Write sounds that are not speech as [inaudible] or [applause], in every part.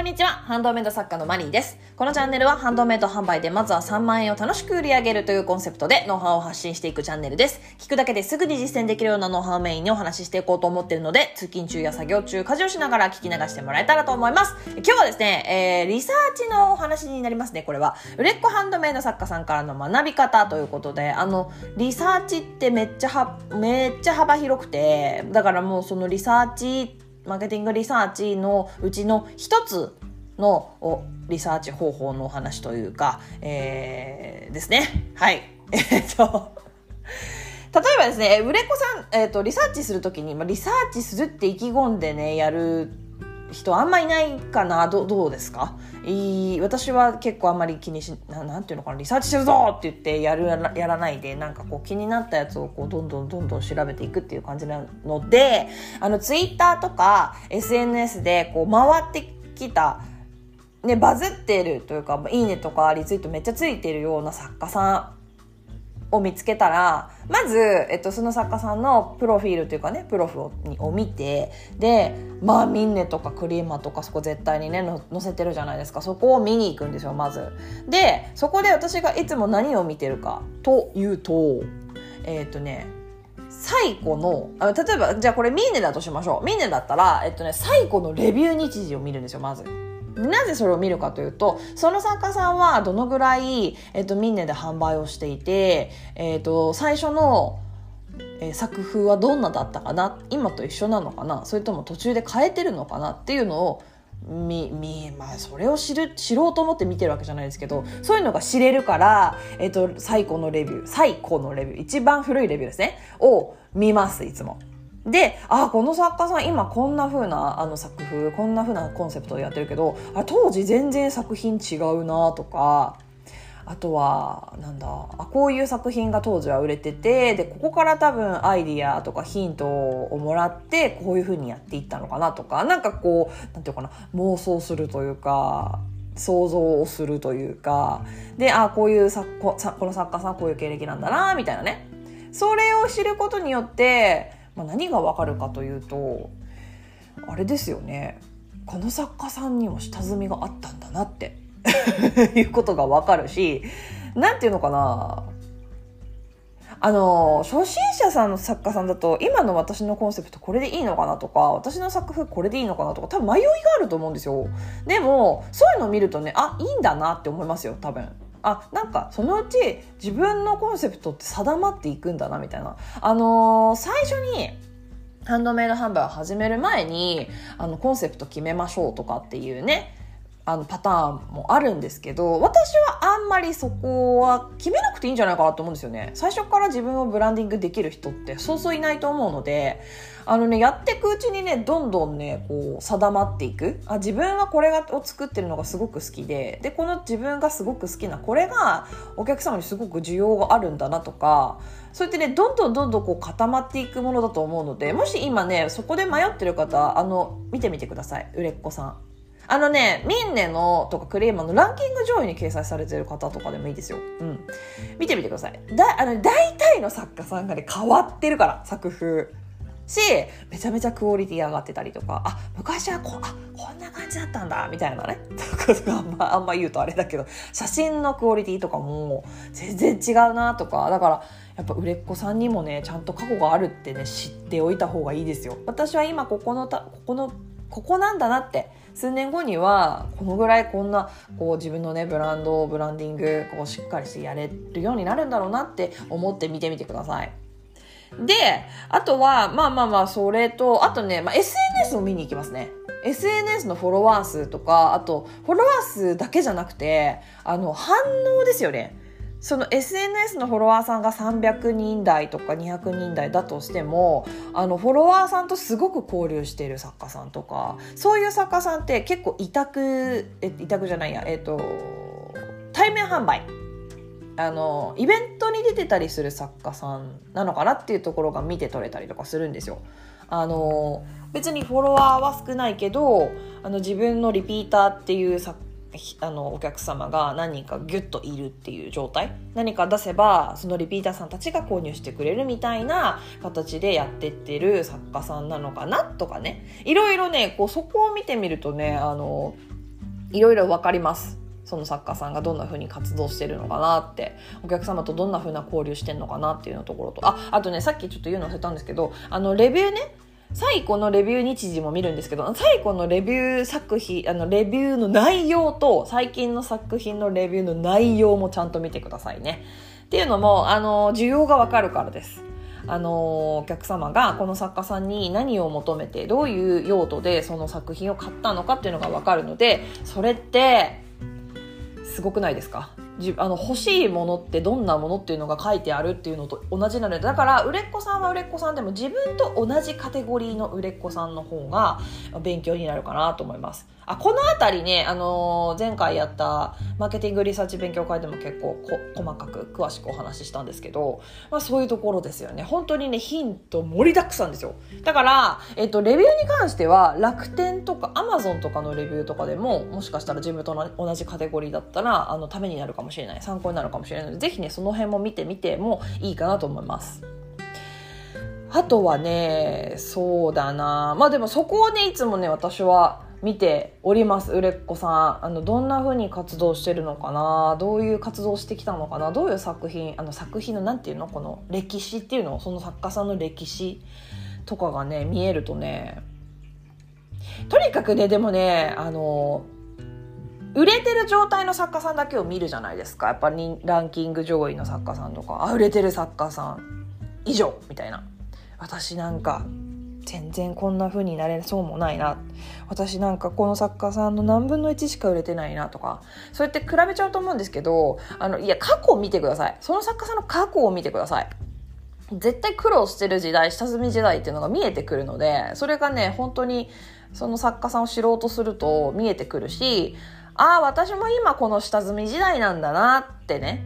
こんにちは。ハンドメイド作家のマリーです。このチャンネルはハンドメイド販売でまずは3万円を楽しく売り上げるというコンセプトでノウハウを発信していくチャンネルです。聞くだけですぐに実践できるようなノウハウメインにお話ししていこうと思っているので、通勤中や作業中、家事をしながら聞き流してもらえたらと思います。今日はですね、えー、リサーチのお話になりますね、これは。売れっ子ハンドメイド作家さんからの学び方ということで、あの、リサーチってめっちゃは、めっちゃ幅広くて、だからもうそのリサーチってマーケティングリサーチのうちの一つのリサーチ方法のお話というか、えー、ですね。はい。[laughs] えっと、例えばですね、売れっ子さん、えっ、と、リサーチするときに、まあ、リサーチするって意気込んでね、やる人あんまいないかなどどうですか？いい私は結構あんまり気にしななんていうのかなリサーチしてるぞって言ってやるやらないでなんかこう気になったやつをこうどんどんどんどん調べていくっていう感じなのであのツイッターとか SNS でこう回ってきたね、バズってるというか、いいねとかリツイートめっちゃついてるような作家さんを見つけたら、まず、えっと、その作家さんのプロフィールというかね、プロフを見て、で、まあ、ミンネとかクリーマとかそこ絶対にね、載せてるじゃないですか。そこを見に行くんですよ、まず。で、そこで私がいつも何を見てるかというと、えっ、とね、最古のあ例えばじゃあこれミーネだとしましょうミーネだったら、えっとね、最古のレビュー日時を見るんですよまずなぜそれを見るかというと、その作家さんはどのぐらい、えっと、ミンネで販売をしていて、えっと、最初の、え、作風はどんなだったかな今と一緒なのかなそれとも途中で変えてるのかなっていうのをみ、み、まあ、それを知る、知ろうと思って見てるわけじゃないですけど、そういうのが知れるから、えっと、最古のレビュー、最古のレビュー、一番古いレビューですね、を見ます、いつも。で、あ、この作家さん今こんな風なあの作風、こんな風なコンセプトでやってるけど、あ当時全然作品違うなとか、あとは、なんだ、あ、こういう作品が当時は売れてて、で、ここから多分アイディアとかヒントをもらって、こういう風にやっていったのかなとか、なんかこう、なんていうかな、妄想するというか、想像をするというか、で、あ、こういう作ここの作家さんこういう経歴なんだな、みたいなね。それを知ることによって、まあ、何がわかるかというとあれですよね。この作家さんにも下積みがあったんだなって。[laughs] いうことがわかるし何て言うのかな。あの初心者さんの作家さんだと今の私のコンセプトこれでいいのかなとか私の作風これでいいのかなとか多分迷いがあると思うんですよ。でもそういうのを見るとねあいいんだなって思いますよ多分。あなんかそのうち自分のコンセプトって定まっていくんだなみたいな。あのー、最初にハンドメイド販売を始める前にあのコンセプト決めましょうとかっていうねあのパターンもあるんですけど私はあんまりそこは決めなくていいんじゃないかなと思うんですよね。最初から自分をブランディングできる人ってそうそういないと思うのであのねやっていくうちにねどんどんねこう定まっていくあ自分はこれがを作ってるのがすごく好きででこの自分がすごく好きなこれがお客様にすごく需要があるんだなとかそうやってねどんどんどんどんこう固まっていくものだと思うのでもし今ねそこで迷ってる方あの見てみてください売れっ子さん。あのね、ミンネのとかクレーマーのランキング上位に掲載されてる方とかでもいいですよ。うん。見てみてください。だ、あの、大体の作家さんがね、変わってるから、作風。し、めちゃめちゃクオリティ上がってたりとか、あ、昔はこ、あ、こんな感じだったんだ、みたいなね。とがあんま、あんま言うとあれだけど、写真のクオリティとかも全然違うなとか、だから、やっぱ売れっ子さんにもね、ちゃんと過去があるってね、知っておいた方がいいですよ。私は今ここのた、ここのここなんだなって数年後にはこのぐらいこんなこう自分のねブランドブランディングこうしっかりしてやれるようになるんだろうなって思って見てみてください。で、あとは、まあまあまあ、それと、あとね、まあ、SNS を見に行きますね。SNS のフォロワー数とか、あと、フォロワー数だけじゃなくて、あの、反応ですよね。その SNS のフォロワーさんが300人台とか200人台だとしてもあのフォロワーさんとすごく交流している作家さんとかそういう作家さんって結構委託え委託じゃないやえっ、ー、と対面販売あのイベントに出てたりする作家さんなのかなっていうところが見て取れたりとかするんですよ。あの別にフォロワーは少ないけどあの自分のリピーターっていう作あのお客様が何人かギュッといるっていう状態。何か出せばそのリピーターさんたちが購入してくれるみたいな形でやってってる作家さんなのかなとかね。いろいろねこうそこを見てみるとねあのいろいろわかります。その作家さんがどんな風に活動してるのかなってお客様とどんな風な交流してんのかなっていうのところと。ああとねさっきちょっと言うの忘れたんですけどあのレビューね最古のレビュー日時も見るんですけど最古のレビュー作品あのレビューの内容と最近の作品のレビューの内容もちゃんと見てくださいね。っていうのもあの需要がわかるからです。あのお客様がこの作家さんに何を求めてどういう用途でその作品を買ったのかっていうのが分かるのでそれってすごくないですか？あの欲しいものってどんなものっていうのが書いてあるっていうのと同じなのでだから売れっ子さんは売れっ子さんでも自分と同じカテゴリーの売れっ子さんの方が勉強になるかなと思います。あこの辺りね、あのー、前回やったマーケティングリサーチ勉強会でも結構細かく詳しくお話ししたんですけど、まあ、そういうところですよね。本当にねヒント盛りだくさんですよ。だから、えっと、レビューに関しては楽天とかアマゾンとかのレビューとかでももしかしたら自分と同じカテゴリーだったらあのためになるかもしれない。参考になるかもしれないのでぜひねその辺も見てみてもいいかなと思います。あとはねそうだな。まあでもそこをねいつもね私は見ております売れっ子さん。あのどんな風に活動してるのかな？どういう活動してきたのかな？どういう作品？あの作品の何て言うの？この歴史っていうの？その作家さんの歴史とかがね見えるとねとにかくねでもねあの売れてる状態の作家さんだけを見るじゃないですか。やっぱりランキング上位の作家さんとかあ売れてる作家さん以上みたいな。私なんか全然こんな風になれそうもないな。私なんかこの作家さんの何分の1しか売れてないなとか。そうやって比べちゃうと思うんですけどあのいや過去を見てください。その作家さんの過去を見てください。絶対苦労してる時代下積み時代っていうのが見えてくるのでそれがね本当にその作家さんを知ろうとすると見えてくるしああ私も今この下積み時代なんだなってね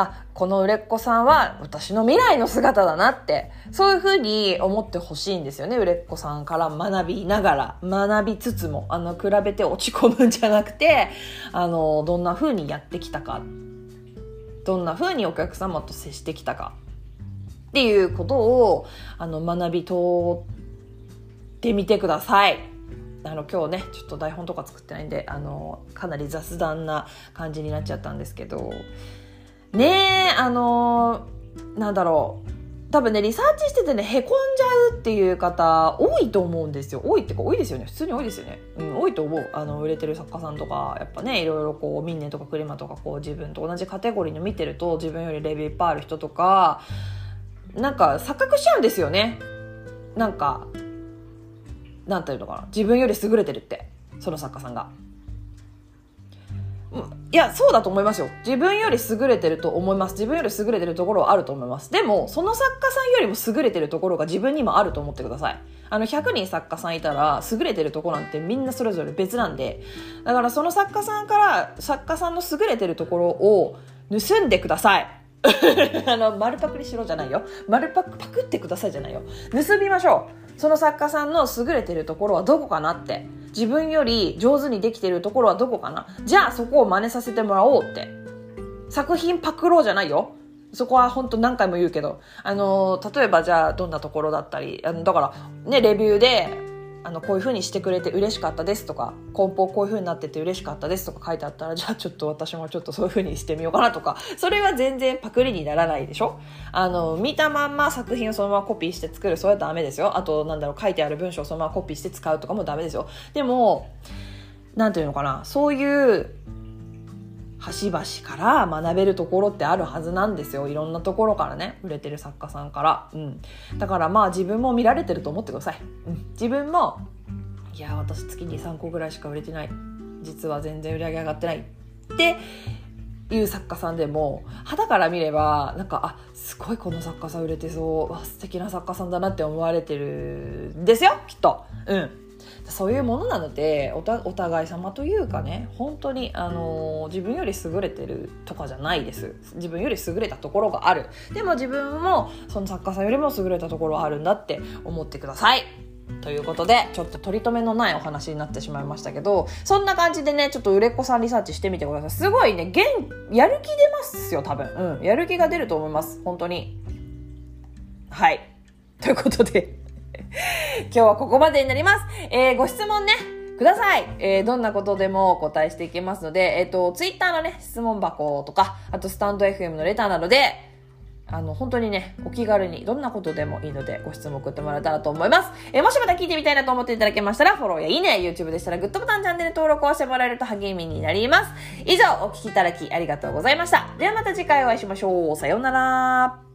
あこの売れっ子さんは私の未来の姿だなってそういうふうに思ってほしいんですよね売れっ子さんから学びながら学びつつもあの比べて落ち込むんじゃなくてあのどんなふうにやってきたかどんなふうにお客様と接してきたかっていうことをあの学び通ってみてください。あの今日ねちょっと台本とか作ってないんであのかなり雑談な感じになっちゃったんですけどねえあのー、なんだろう。多分ねリサーチしててねへこんじゃうっていう方多いと思うんですよ。多いっていうか多いですよね。普通に多いですよね、うん、多いと思う。あの売れてる作家さんとかやっぱねいろいろこうミンネとかクレマとかこう自分と同じカテゴリーの見てると自分よりレビューいっぱいある人とかなんか錯覚しちゃうんですよね。なんかなんていうのかな。自分より優れてるって。その作家さんが。いや、そうだと思いますよ。自分より優れてると思います。自分より優れてるところはあると思います。でも、その作家さんよりも優れてるところが自分にもあると思ってください。あの、100人作家さんいたら、優れてるところなんてみんなそれぞれ別なんで、だからその作家さんから、作家さんの優れてるところを盗んでください。[laughs] あの、丸パクリしろじゃないよ。丸パク、パクってくださいじゃないよ。盗みましょう。その作家さんの優れてるところはどこかなって。自分より上手にできてるところはどこかな？じゃあそこを真似させてもらおうって。作品パクろうじゃないよ。そこは本当何回も言うけど。あの例えばじゃあどんなところだったりあのだからねレビューであのこういう風にしてくれて嬉しかったですとか梱包こういう風になってて嬉しかったですとか書いてあったらじゃあちょっと私もちょっとそういう風にしてみようかなとかそれは全然パクリにならないでしょ？あの見たまんま作品をそのままコピーして作るそれはダメですよ。あとなんだろう書いてある文章をそのままコピーして使うとかもダメですよ。でも何て言うのかなそういう端々から学べるところってあるはずなんですよ。いろんなところからね売れてる作家さんから、うん、だからまあ自分も見られてると思ってください、うん、自分もいや私月に3個ぐらいしか売れてない。実は全然売り上げ上がってない。っていう作家さんでも肌から見ればなんかあすごいこの作家さん売れてそう。わ素敵な作家さんだなって思われてるんですよきっと。うん。そういうものなのでお互い様というかね本当に、あの、自分より優れてるとかじゃないです自分より優れたところがあるでも自分もその作家さんよりも優れたところはあるんだって思ってくださいということで、ちょっと取り留めのないお話になってしまいましたけど、そんな感じでね、ちょっと売れっ子さんリサーチしてみてください。すごいね、元、やる気出ますよ、多分。うん。やる気が出ると思います。本当に。はい。ということで [laughs] 今日はここまでになります。えー、ご質問ね、ください。えー、どんなことでもお答えしていきますので、えっ、ー、と、ツイッターのね、質問箱とか、あとスタンド FM のレターなどで、あの、本当にね、お気軽にどんなことでもいいのでご質問送ってもらえたらと思います。えー、もしまた聞いてみたいなと思っていただけましたら、フォローやいいね、YouTube でしたらグッドボタン、チャンネル登録をしてもらえると励みになります。以上、お聞きいただきありがとうございました。ではまた次回お会いしましょう。さようなら。